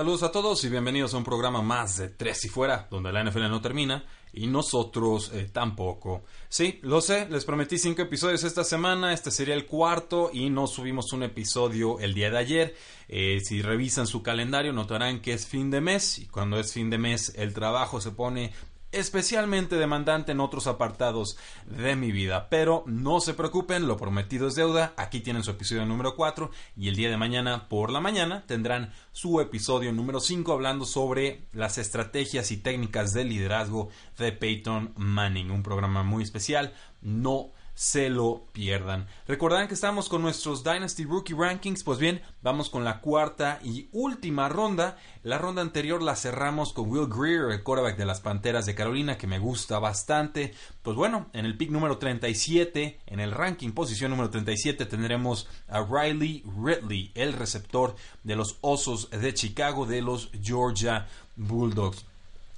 Saludos a todos y bienvenidos a un programa más de Tres y Fuera, donde la NFL no termina y nosotros eh, tampoco. Sí, lo sé, les prometí cinco episodios esta semana, este sería el cuarto y no subimos un episodio el día de ayer. Eh, si revisan su calendario notarán que es fin de mes y cuando es fin de mes el trabajo se pone especialmente demandante en otros apartados de mi vida. Pero no se preocupen, lo prometido es deuda. Aquí tienen su episodio número 4 y el día de mañana por la mañana tendrán su episodio número 5 hablando sobre las estrategias y técnicas de liderazgo de Peyton Manning. Un programa muy especial. No se lo pierdan. Recordarán que estamos con nuestros Dynasty Rookie Rankings. Pues bien, vamos con la cuarta y última ronda. La ronda anterior la cerramos con Will Greer, el quarterback de las Panteras de Carolina, que me gusta bastante. Pues bueno, en el pick número 37, en el ranking posición número 37, tendremos a Riley Ridley, el receptor de los Osos de Chicago, de los Georgia Bulldogs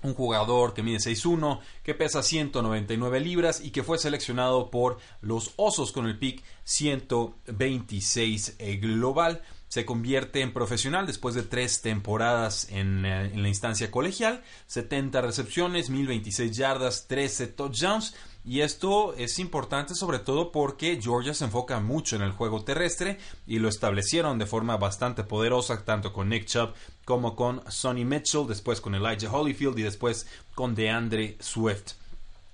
un jugador que mide 6'1, que pesa 199 libras y que fue seleccionado por los Osos con el pick 126 eh, global. Se convierte en profesional después de tres temporadas en, eh, en la instancia colegial, 70 recepciones, 1026 yardas, 13 touchdowns y esto es importante sobre todo porque Georgia se enfoca mucho en el juego terrestre y lo establecieron de forma bastante poderosa tanto con Nick Chubb como con Sonny Mitchell, después con Elijah Holyfield y después con DeAndre Swift.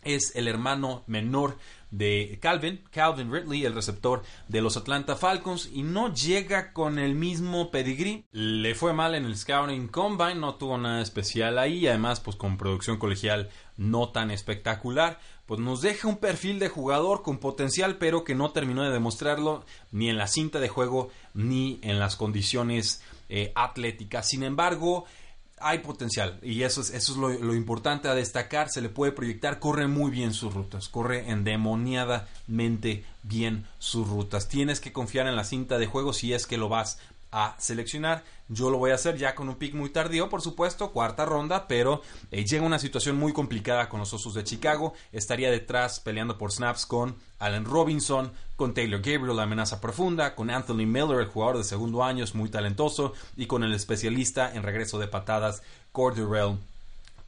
Es el hermano menor de Calvin, Calvin Ridley, el receptor de los Atlanta Falcons, y no llega con el mismo pedigree. Le fue mal en el Scouting Combine, no tuvo nada especial ahí, además, pues con producción colegial no tan espectacular pues nos deja un perfil de jugador con potencial, pero que no terminó de demostrarlo ni en la cinta de juego ni en las condiciones eh, atléticas. Sin embargo, hay potencial y eso es, eso es lo, lo, importante a destacar. Se le puede proyectar, corre muy bien sus rutas, corre endemoniadamente bien sus rutas. Tienes que confiar en la cinta de juego si es que lo vas a seleccionar. Yo lo voy a hacer ya con un pick muy tardío, por supuesto, cuarta ronda, pero eh, llega una situación muy complicada con los Osos de Chicago. Estaría detrás peleando por snaps con Allen Robinson, con Taylor Gabriel, la amenaza profunda, con Anthony Miller, el jugador de segundo año, es muy talentoso, y con el especialista en regreso de patadas, Corderell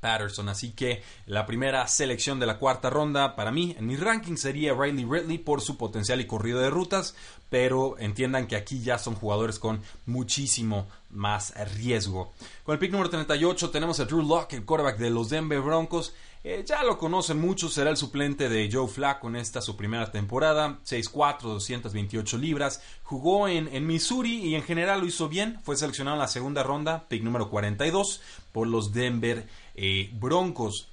Patterson. Así que la primera selección de la cuarta ronda para mí en mi ranking sería Riley Ridley por su potencial y corrido de rutas, pero entiendan que aquí ya son jugadores con muchísimo más riesgo. Con el pick número 38 tenemos a Drew Locke, el quarterback de los Denver Broncos. Eh, ya lo conocen muchos, será el suplente de Joe Flacco en esta su primera temporada, 6'4, 228 libras, jugó en, en, Missouri y en general lo hizo bien, fue seleccionado en la segunda ronda, pick número 42, por los Denver eh, Broncos.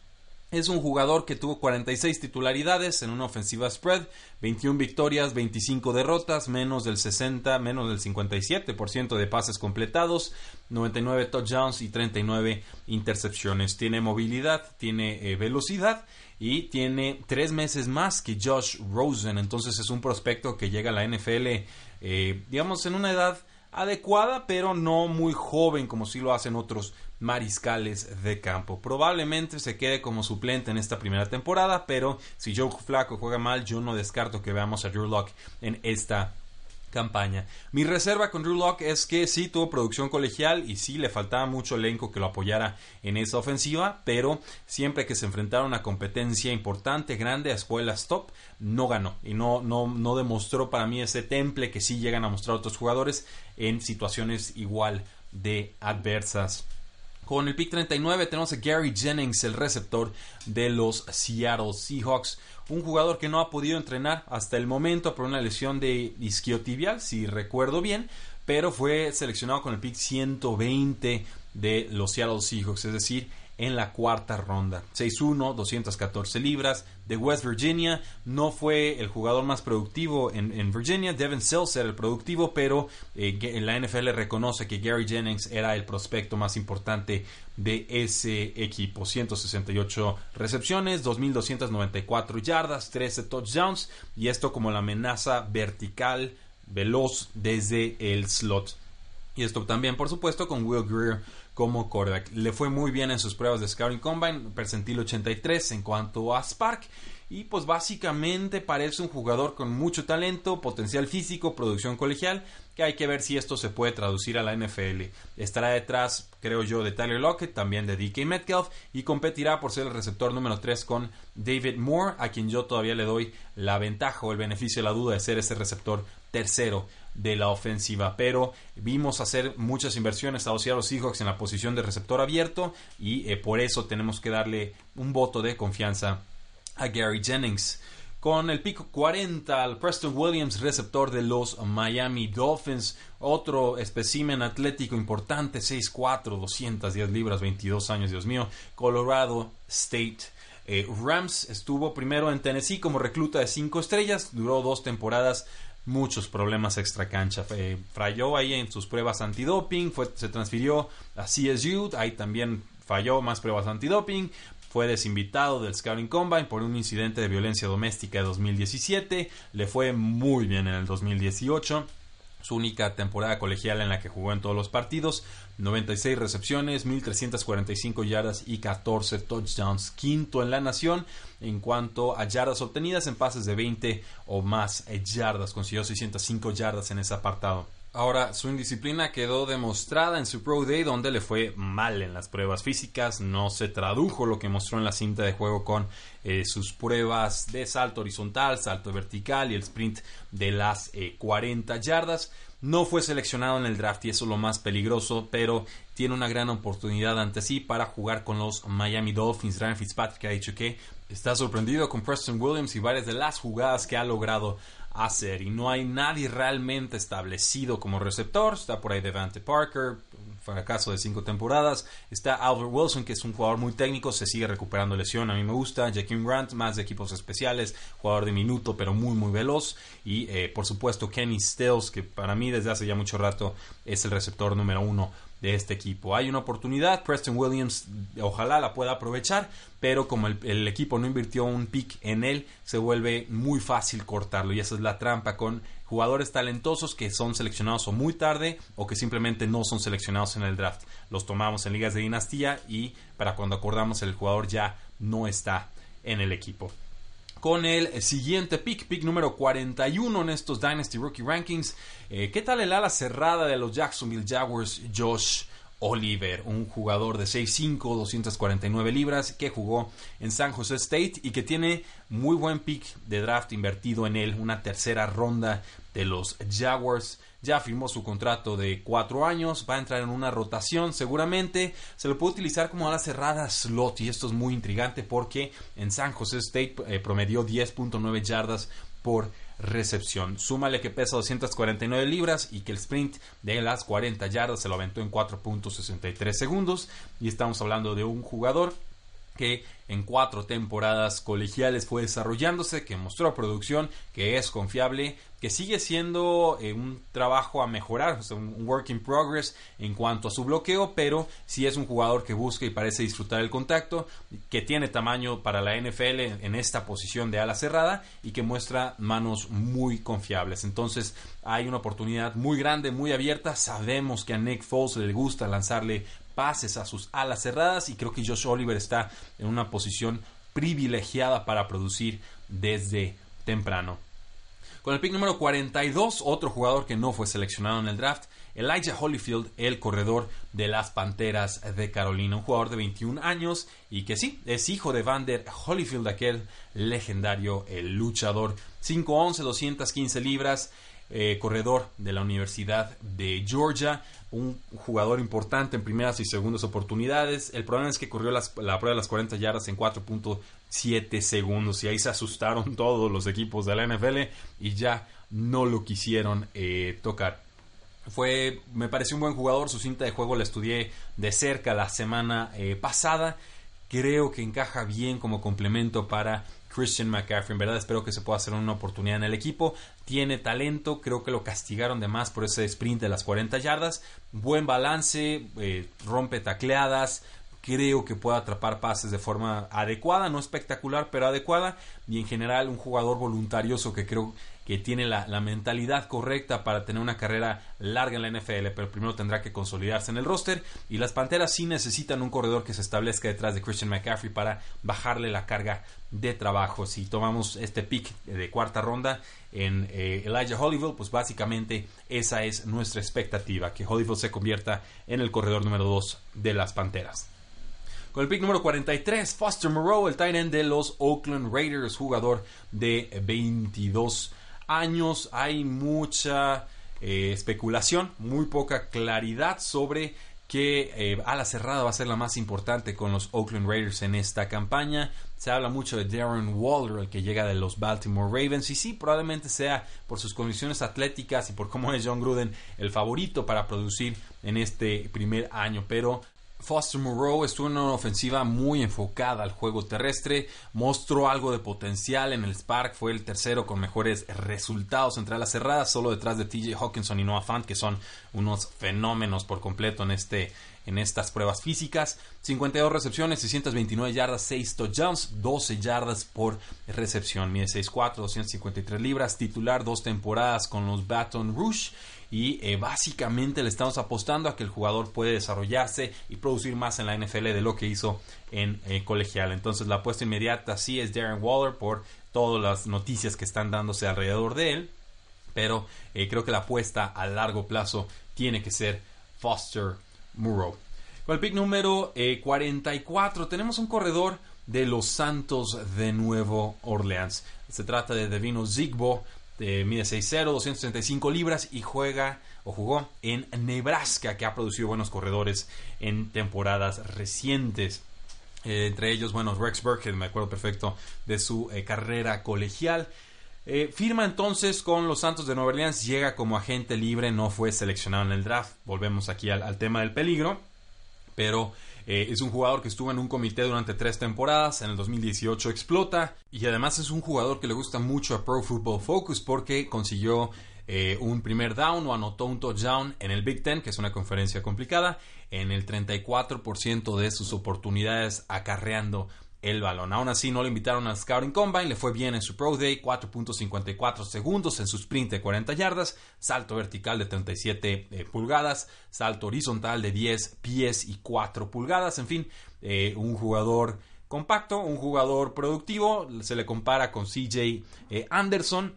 Es un jugador que tuvo 46 titularidades en una ofensiva spread, 21 victorias, 25 derrotas, menos del 60, menos del 57% de pases completados, 99 touchdowns y 39 intercepciones. Tiene movilidad, tiene eh, velocidad y tiene tres meses más que Josh Rosen. Entonces es un prospecto que llega a la NFL, eh, digamos, en una edad adecuada, pero no muy joven como si lo hacen otros mariscales de campo. Probablemente se quede como suplente en esta primera temporada, pero si Joe Flaco juega mal, yo no descarto que veamos a Drew Locke en esta campaña. Mi reserva con Drew Locke es que sí tuvo producción colegial y sí le faltaba mucho elenco que lo apoyara en esa ofensiva, pero siempre que se enfrentaron a competencia importante, grande, a escuelas top, no ganó y no, no, no demostró para mí ese temple que sí llegan a mostrar otros jugadores en situaciones igual de adversas. Con el pick 39 tenemos a Gary Jennings, el receptor de los Seattle Seahawks. Un jugador que no ha podido entrenar hasta el momento por una lesión de isquiotibial, si recuerdo bien, pero fue seleccionado con el pick 120 de los Seattle Seahawks, es decir, en la cuarta ronda. 6'1, 214 libras, de West Virginia. No fue el jugador más productivo en, Virginia. Devin Sills era el productivo, pero eh, la NFL reconoce que Gary Jennings era el prospecto más importante de ese equipo. 168 recepciones, 2.294 yardas, 13 touchdowns y esto como la amenaza vertical veloz desde el slot. Y esto también, por supuesto, con Will Greer como quarterback. Le fue muy bien en sus pruebas de Scouting Combine, percentil 83 en cuanto a Spark. Y pues básicamente parece un jugador con mucho talento, potencial físico, producción colegial, que hay que ver si esto se puede traducir a la NFL. Estará detrás, creo yo, de Tyler Lockett, también de DK Metcalf, y competirá por ser el receptor número 3 con David Moore, a quien yo todavía le doy la ventaja o el beneficio de la duda de ser ese receptor tercero de la ofensiva. Pero vimos hacer muchas inversiones a los Seahawks en la posición de receptor abierto y eh, por eso tenemos que darle un voto de confianza a Gary Jennings. Con el pico 40 al Preston Williams, receptor de los Miami Dolphins, otro espécimen atlético importante, 6'4, 210 libras, 22 años, Dios mío, Colorado State. Eh, Rams estuvo primero en Tennessee como recluta de 5 estrellas, duró dos temporadas muchos problemas extra cancha. falló ahí en sus pruebas antidoping, fue, se transfirió a CSU, ahí también falló más pruebas antidoping. Fue desinvitado del Scouting Combine por un incidente de violencia doméstica de 2017. Le fue muy bien en el 2018 su única temporada colegial en la que jugó en todos los partidos, 96 recepciones, 1345 yardas y 14 touchdowns, quinto en la nación en cuanto a yardas obtenidas en pases de 20 o más yardas, consiguió 605 yardas en ese apartado. Ahora, su indisciplina quedó demostrada en su Pro Day, donde le fue mal en las pruebas físicas. No se tradujo lo que mostró en la cinta de juego con eh, sus pruebas de salto horizontal, salto vertical y el sprint de las 40 eh, yardas. No fue seleccionado en el draft y eso es lo más peligroso, pero tiene una gran oportunidad ante sí para jugar con los Miami Dolphins. Ryan Fitzpatrick ha dicho que está sorprendido con Preston Williams y varias de las jugadas que ha logrado hacer y no hay nadie realmente establecido como receptor. Está por ahí Devante Parker, fracaso de cinco temporadas. Está Albert Wilson, que es un jugador muy técnico, se sigue recuperando lesión, a mí me gusta. Jaquim Grant, más de equipos especiales, jugador de minuto, pero muy, muy veloz. Y eh, por supuesto Kenny Stills, que para mí desde hace ya mucho rato es el receptor número uno de este equipo. Hay una oportunidad, Preston Williams ojalá la pueda aprovechar, pero como el, equipo no invirtió un pick en él, se vuelve muy fácil cortarlo y esa es la trampa con jugadores talentosos que son seleccionados o muy tarde o que simplemente no son seleccionados en el draft. Los tomamos en ligas de dinastía y para cuando acordamos el jugador ya no está en el equipo con el siguiente pick, pick número 41 en estos Dynasty Rookie Rankings. Eh, ¿Qué tal el ala cerrada de los Jacksonville Jaguars, Josh Oliver? Un jugador de 6'5, 249 libras que jugó en San Jose State y que tiene muy buen pick de draft invertido en él, una tercera ronda de los Jaguars. Ya firmó su contrato de cuatro años, va a entrar en una rotación seguramente, se lo puede utilizar como ala cerrada slot y esto es muy intrigante porque en San Jose State eh, promedió 10.9 yardas por recepción. Súmale que pesa 249 libras y que el sprint de las 40 yardas se lo aventó en 4.63 segundos. Y estamos hablando de un jugador que en cuatro temporadas colegiales fue desarrollándose, que mostró producción, que es confiable, que sigue siendo eh, un trabajo a mejorar, un work in progress en cuanto a su bloqueo, pero sí es un jugador que busca y parece disfrutar el contacto, que tiene tamaño para la NFL en esta posición de ala cerrada y que muestra manos muy confiables. Entonces hay una oportunidad muy grande, muy abierta. Sabemos que a Nick Foles le gusta lanzarle pases a sus alas cerradas y creo que Josh Oliver está en una posición privilegiada para producir desde temprano. Con el pick número 42, otro jugador que no fue seleccionado en el draft, Elijah Holyfield, el corredor de las Panteras de Carolina, un jugador de 21 años y que sí, es hijo de Vander Holyfield, aquel legendario el luchador, 5'11, 215 libras, eh, corredor de la Universidad de Georgia, un jugador importante en primeras y segundas oportunidades. El problema es que corrió la prueba de las 40 yardas en 4.7 segundos y ahí se asustaron todos los equipos de la NFL y ya no lo quisieron eh, tocar. Fue, me pareció un buen jugador, su cinta de juego la estudié de cerca la semana eh, pasada. Creo que encaja bien como complemento para Christian McCaffrey. En verdad espero que se pueda hacer una oportunidad en el equipo. Tiene talento, creo que lo castigaron de más por ese sprint de las 40 yardas. Buen balance, eh, rompe tacleadas, creo que puede atrapar pases de forma adecuada, no espectacular, pero adecuada. Y en general un jugador voluntarioso que creo que tiene la, mentalidad correcta para tener una carrera larga en la NFL, pero primero tendrá que consolidarse en el roster. Y las Panteras sí necesitan un corredor que se establezca detrás de Christian McCaffrey para bajarle la carga de trabajo. Si tomamos este pick de cuarta ronda en eh, Elijah Hollywood, pues básicamente esa es nuestra expectativa, que Hollywood se convierta en el corredor número 2 de las Panteras. Con el pick número 43, Foster Moreau, el tight end de los Oakland Raiders, jugador de 22 años hay mucha eh, especulación, muy poca claridad sobre que eh, ala cerrada va a ser la más importante con los Oakland Raiders en esta campaña. Se habla mucho de Darren Waller, el que llega de los Baltimore Ravens, y sí, probablemente sea por sus condiciones atléticas y por cómo es John Gruden el favorito para producir en este primer año, pero Foster Moreau estuvo en una ofensiva muy enfocada al juego terrestre, mostró algo de potencial en el Spark, fue el tercero con mejores resultados entre las cerradas, solo detrás de TJ Hawkinson y Noah Fant, que son unos fenómenos por completo en, este, en estas pruebas físicas. 52 recepciones, 629 yardas, 6 touchdowns, 12 yardas por recepción. Mide 6'4, 253 libras, titular dos temporadas con los Baton Rouge y eh, básicamente le estamos apostando a que el jugador puede desarrollarse y producir más en la NFL de lo que hizo en eh, colegial. Entonces la apuesta inmediata sí es Darren Waller por todas las noticias que están dándose alrededor de él, pero eh, creo que la apuesta a largo plazo tiene que ser Foster Murrow. Con el pick número 44 tenemos un corredor de los Santos de Nuevo Orleans. Se trata de Devino Zigbo, mide 6'0, 235 libras y juega o jugó en Nebraska, que ha producido buenos corredores en temporadas recientes. Eh, entre ellos, bueno, Rex Burkhead, me acuerdo perfecto de su eh, carrera colegial. Eh, firma entonces con los Santos de Nueva Orleans, llega como agente libre, no fue seleccionado en el draft. Volvemos aquí al tema del peligro, pero eh, es un jugador que estuvo en un comité durante tres temporadas, en el 2018 explota y además es un jugador que le gusta mucho a Pro Football Focus porque consiguió eh, un primer down o anotó un touchdown en el Big Ten, que es una conferencia complicada, en el 34% de sus oportunidades acarreando el balón. Aún así, no lo invitaron al Scouting Combine, le fue bien en su Pro Day, 4.54 segundos en su sprint de 40 yardas, salto vertical de 37 eh, pulgadas, salto horizontal de 10 pies y 4 pulgadas, en fin, eh, un jugador compacto, un jugador productivo, se le compara con CJ eh, Anderson,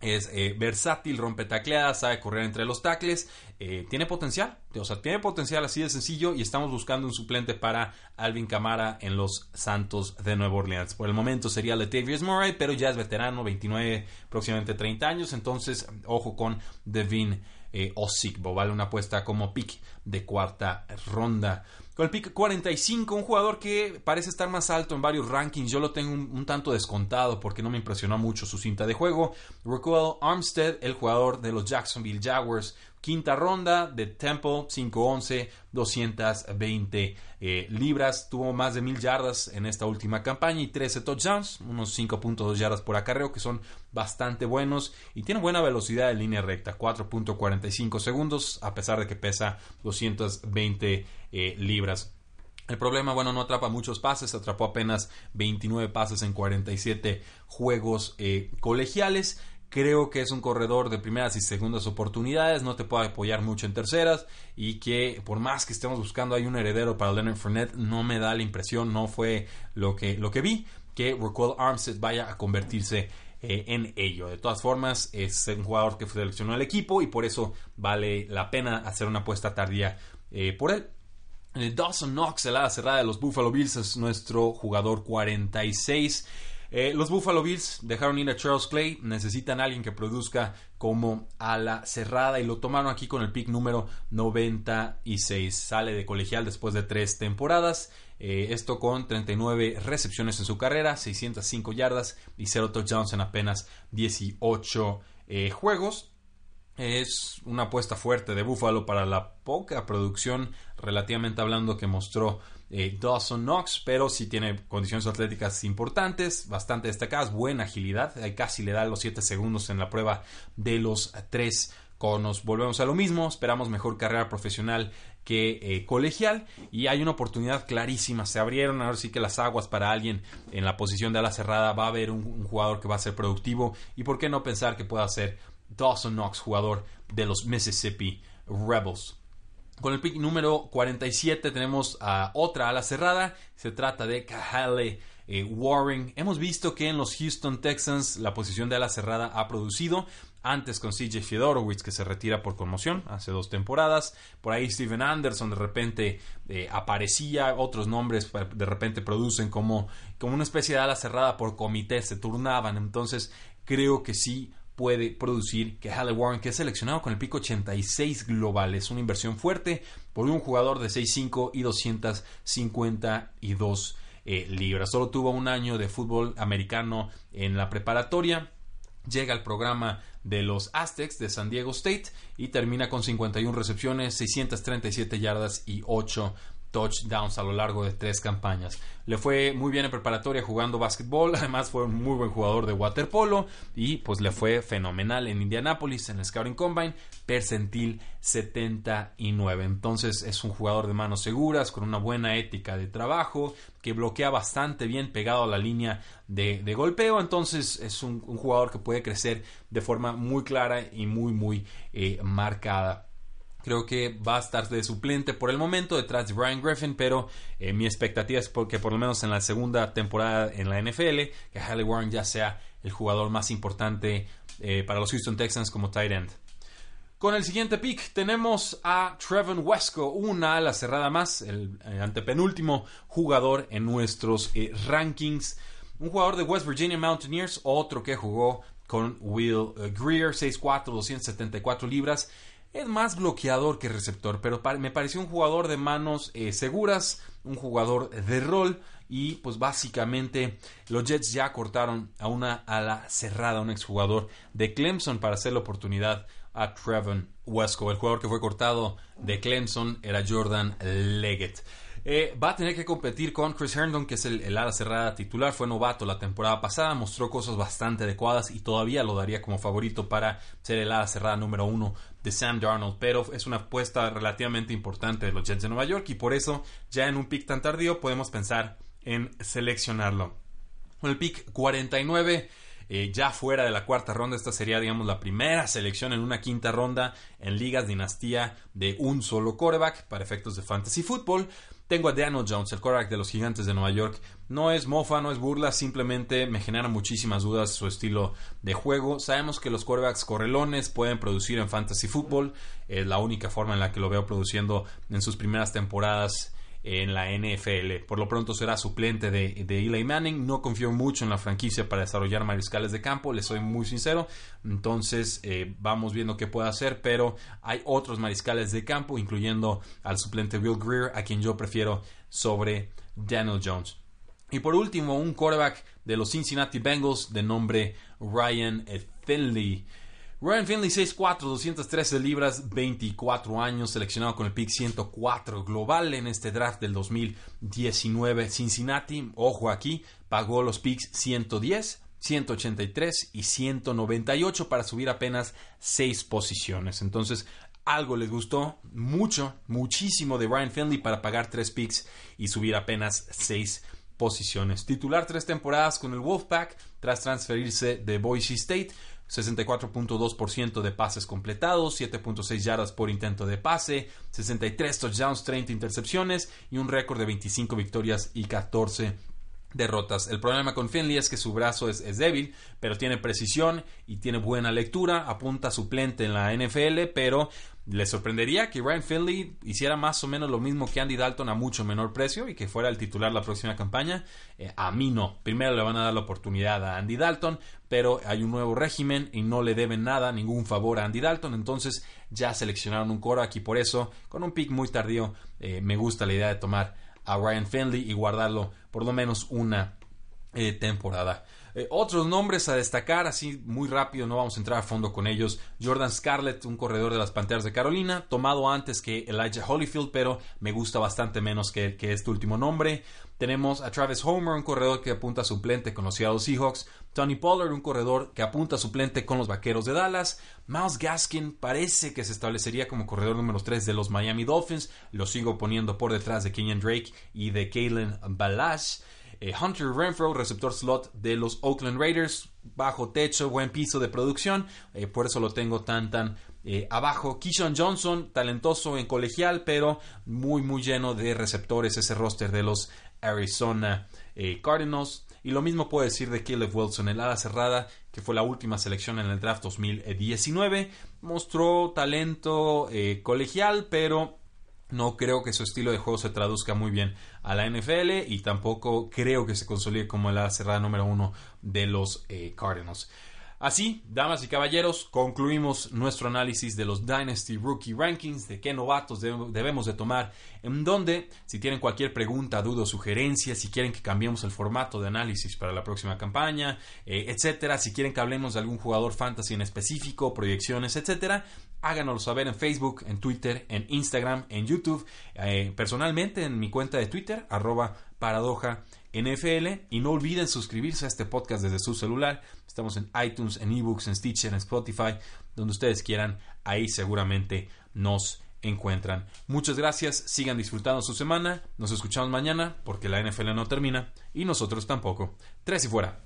es eh, versátil, rompe tacleadas, sabe correr entre los tacles, eh, tiene potencial, o sea, tiene potencial así de sencillo y estamos buscando un suplente para Alvin Camara en los Santos de Nueva Orleans. Por el momento sería Latavius Murray, pero ya es veterano, 29, próximamente 30 años, entonces ojo con Devin eh, Osigbo, vale una apuesta como pick de cuarta ronda. Con el pick 45, un jugador que parece estar más alto en varios rankings. Yo lo tengo un, tanto descontado porque no me impresionó mucho su cinta de juego. Raquel Armstead, el jugador de los Jacksonville Jaguars, Quinta ronda de Temple, 5-11, 220 eh, libras. Tuvo más de mil yardas en esta última campaña y 13 touchdowns, unos 5.2 yardas por acarreo, que son bastante buenos. Y tiene buena velocidad en línea recta, 4.45 segundos, a pesar de que pesa 220 eh, libras. El problema, bueno, no atrapa muchos pases, atrapó apenas 29 pases en 47 juegos eh, colegiales. Creo que es un corredor de primeras y segundas oportunidades, no te puede apoyar mucho en terceras y que por más que estemos buscando hay un heredero para Leonard Fournette, no me da la impresión, no fue lo que, lo que vi, que Raquel Armstead vaya a convertirse eh, en ello. De todas formas, es un jugador que seleccionó el equipo y por eso vale la pena hacer una apuesta tardía eh, por él. Dawson Knox, el ala cerrada de los Buffalo Bills, es nuestro jugador 46. Eh, los Buffalo Bills dejaron ir a Charles Clay, necesitan a alguien que produzca como ala cerrada y lo tomaron aquí con el pick número 96. Sale de colegial después de tres temporadas. Eh, esto con 39 recepciones en su carrera, 605 yardas y 0 touchdowns en apenas 18 eh, juegos. es una apuesta fuerte de Buffalo para la poca producción, relativamente hablando, que mostró eh, Dawson Knox, pero sí tiene condiciones atléticas importantes, bastante destacadas, buena agilidad, casi le da los 7 segundos en la prueba de los 3 conos. Volvemos a lo mismo, esperamos mejor carrera profesional que eh, colegial y hay una oportunidad clarísima. Se abrieron ahora sí que las aguas para alguien en la posición de ala cerrada. Va a haber un, un jugador que va a ser productivo y por qué no pensar que pueda ser Dawson Knox, jugador de los Mississippi Rebels. Con el pick número 47 tenemos a otra ala cerrada. Se trata de Kahale eh, Warren. Hemos visto que en los Houston Texans la posición de ala cerrada ha producido. Antes con CJ Fedorowicz que se retira por conmoción hace dos temporadas. Por ahí Steven Anderson de repente eh, aparecía. Otros nombres de repente producen como, como una especie de ala cerrada por comité. Se turnaban. Entonces creo que sí puede producir que Halle Warren, que es seleccionado con el pico 86 global, es una inversión fuerte por un jugador de 6'5 y 252 eh, libras. Solo tuvo un año de fútbol americano en la preparatoria. Llega al programa de los Aztecs de San Diego State y termina con 51 recepciones, 637 yardas y 8 touchdowns a lo largo de tres campañas. Le fue muy bien en preparatoria jugando básquetbol, además fue un muy buen jugador de waterpolo y pues le fue fenomenal en Indianapolis en el Scouting Combine, percentil 79. Entonces es un jugador de manos seguras, con una buena ética de trabajo, que bloquea bastante bien pegado a la línea de, golpeo, entonces es un, jugador que puede crecer de forma muy clara y muy muy eh, marcada. Creo que va a estar de suplente por el momento detrás de Brian Griffin, pero eh, mi expectativa es que por lo menos en la segunda temporada en la NFL, que Halle Warren ya sea el jugador más importante eh, para los Houston Texans como tight end. Con el siguiente pick tenemos a Trevon Wesco, una ala cerrada más, el, antepenúltimo jugador en nuestros eh, rankings. Un jugador de West Virginia Mountaineers, otro que jugó con Will Greer, 6'4, 274 libras es más bloqueador que receptor, pero me pareció un jugador de manos eh, seguras, un jugador de rol y pues básicamente los Jets ya cortaron a una ala cerrada, un exjugador de Clemson para hacer la oportunidad a Trevon Wesco. El jugador que fue cortado de Clemson era Jordan Leggett. Eh, va a tener que competir con Chris Herndon, que es el, el, ala cerrada titular. Fue novato la temporada pasada, mostró cosas bastante adecuadas y todavía lo daría como favorito para ser el ala cerrada número uno de Sam Darnold. Pero es una apuesta relativamente importante de los Jets de Nueva York y por eso, ya en un pick tan tardío, podemos pensar en seleccionarlo. Con el pick 49. Eh, ya fuera de la cuarta ronda. Esta sería, digamos, la primera selección en una quinta ronda en ligas dinastía de un solo quarterback para efectos de fantasy football. Tengo a Daniel Jones, el quarterback de los gigantes de Nueva York. No es mofa, no es burla, simplemente me genera muchísimas dudas su estilo de juego. Sabemos que los quarterbacks correlones pueden producir en fantasy football. Es la única forma en la que lo veo produciendo en sus primeras temporadas en la NFL. Por lo pronto será suplente de, de, Eli Manning. No confío mucho en la franquicia para desarrollar mariscales de campo, le soy muy sincero. Entonces eh, vamos viendo qué puede hacer, pero hay otros mariscales de campo, incluyendo al suplente Will Greer, a quien yo prefiero sobre Daniel Jones. Y por último, un quarterback de los Cincinnati Bengals de nombre Ryan Finley. Ryan Finley 6'4, 213 libras, 24 años, seleccionado con el pick 104 global en este draft del 2019. Cincinnati, ojo aquí, pagó los picks 110, 183 y 198 para subir apenas 6 posiciones. Entonces, algo les gustó mucho, muchísimo de Ryan Finley para pagar 3 picks y subir apenas 6 posiciones. Titular 3 temporadas con el Wolfpack tras transferirse de Boise State 64.2% de pases completados, 7.6 yardas por intento de pase, 63 touchdowns, 30 intercepciones y un récord de 25 victorias y 14 derrotas. El problema con Finley es que su brazo es, débil, pero tiene precisión y tiene buena lectura, apunta suplente en la NFL, pero le sorprendería que Ryan Finley hiciera más o menos lo mismo que Andy Dalton a mucho menor precio y que fuera el titular la próxima campaña. Eh, a mí no. Primero le van a dar la oportunidad a Andy Dalton, pero hay un nuevo régimen y no le deben nada, ningún favor a Andy Dalton. Entonces ya seleccionaron un core aquí por eso, con un pick muy tardío, eh, me gusta la idea de tomar a Ryan Finley y guardarlo por lo menos una eh, temporada. Eh, otros nombres a destacar, así muy rápido, no vamos a entrar a fondo con ellos. Jordan Scarlett, un corredor de las Panteras de Carolina, tomado antes que Elijah Holyfield, pero me gusta bastante menos que, que este último nombre. Tenemos a Travis Homer, un corredor que apunta a suplente con los Seattle Seahawks. Tony Pollard, un corredor que apunta a suplente con los Vaqueros de Dallas. Miles Gaskin parece que se establecería como corredor número 3 de los Miami Dolphins. Lo sigo poniendo por detrás de Kenyon Drake y de Kalen Balash. Eh, Hunter Renfro, receptor slot de los Oakland Raiders. Bajo techo, buen piso de producción. Eh, por eso lo tengo tan, tan eh, abajo. Keyshawn Johnson, talentoso en colegial, pero muy, muy lleno de receptores ese roster de los Arizona Cardinals. Y lo mismo puedo decir de Caleb Wilson, el ala cerrada, que fue la última selección en el draft 2019. Mostró talento colegial, pero no creo que su estilo de juego se traduzca muy bien a la NFL y tampoco creo que se consolide como ala cerrada número uno de los eh, Cardinals. Así, damas y caballeros, concluimos nuestro análisis de los Dynasty Rookie Rankings, de qué novatos debemos de tomar, en donde, si tienen cualquier pregunta, duda o sugerencia, si quieren que cambiemos el formato de análisis para la próxima campaña, eh, etcétera, si quieren que hablemos de algún jugador fantasy en específico, proyecciones, etcétera, háganoslo saber en Facebook, en Twitter, en Instagram, en YouTube, eh, personalmente en mi cuenta de Twitter, arroba paradoja NFL y no olviden suscribirse a este podcast desde su celular. Estamos en iTunes, en eBooks, en Stitcher, en Spotify, donde ustedes quieran. Ahí seguramente nos encuentran. Muchas gracias, sigan disfrutando su semana. Nos escuchamos mañana porque la NFL no termina y nosotros tampoco. Tres y fuera.